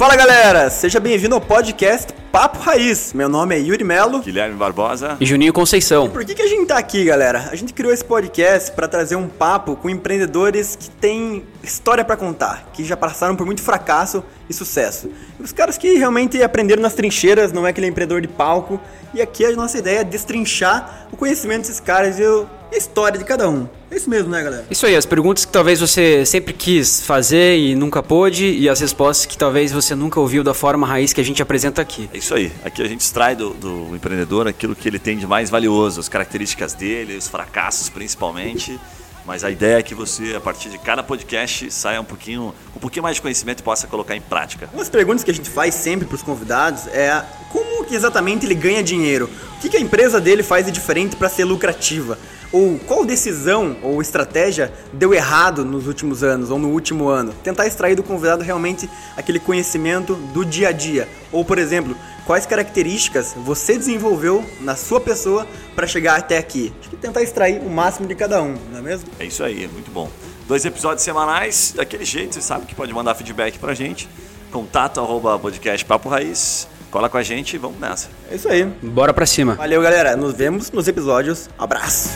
Fala galera, seja bem-vindo ao podcast Papo Raiz. Meu nome é Yuri Melo. Guilherme Barbosa. E Juninho Conceição. Por que, que a gente tá aqui, galera? A gente criou esse podcast para trazer um papo com empreendedores que têm história para contar, que já passaram por muito fracasso e sucesso. E os caras que realmente aprenderam nas trincheiras, não é aquele empreendedor de palco. E aqui a nossa ideia é destrinchar o conhecimento desses caras e a história de cada um. É isso mesmo, né, galera? Isso aí, as perguntas que talvez você sempre quis fazer e nunca pôde, e as respostas que talvez você nunca ouviu da forma raiz que a gente apresenta aqui. É isso aí. Aqui a gente extrai do, do empreendedor aquilo que ele tem de mais valioso, as características dele, os fracassos principalmente. Mas a ideia é que você, a partir de cada podcast, saia um pouquinho, um pouquinho mais de conhecimento e possa colocar em prática. Umas perguntas que a gente faz sempre para os convidados é como exatamente ele ganha dinheiro? O que, a empresa dele faz de diferente para ser lucrativa? Ou qual decisão ou estratégia deu errado nos últimos anos ou no último ano? Tentar extrair do convidado realmente aquele conhecimento do dia a dia. Ou, por exemplo, quais características você desenvolveu na sua pessoa para chegar até aqui. Acho que tentar extrair o máximo de cada um, não é mesmo? É isso aí, muito bom. Dois episódios semanais, daquele jeito, você sabe que pode mandar feedback pra gente. Contato arroba podcast Papo Raiz. Cola com a gente e vamos nessa. É isso aí. Bora pra cima. Valeu, galera. Nos vemos nos episódios. Abraço.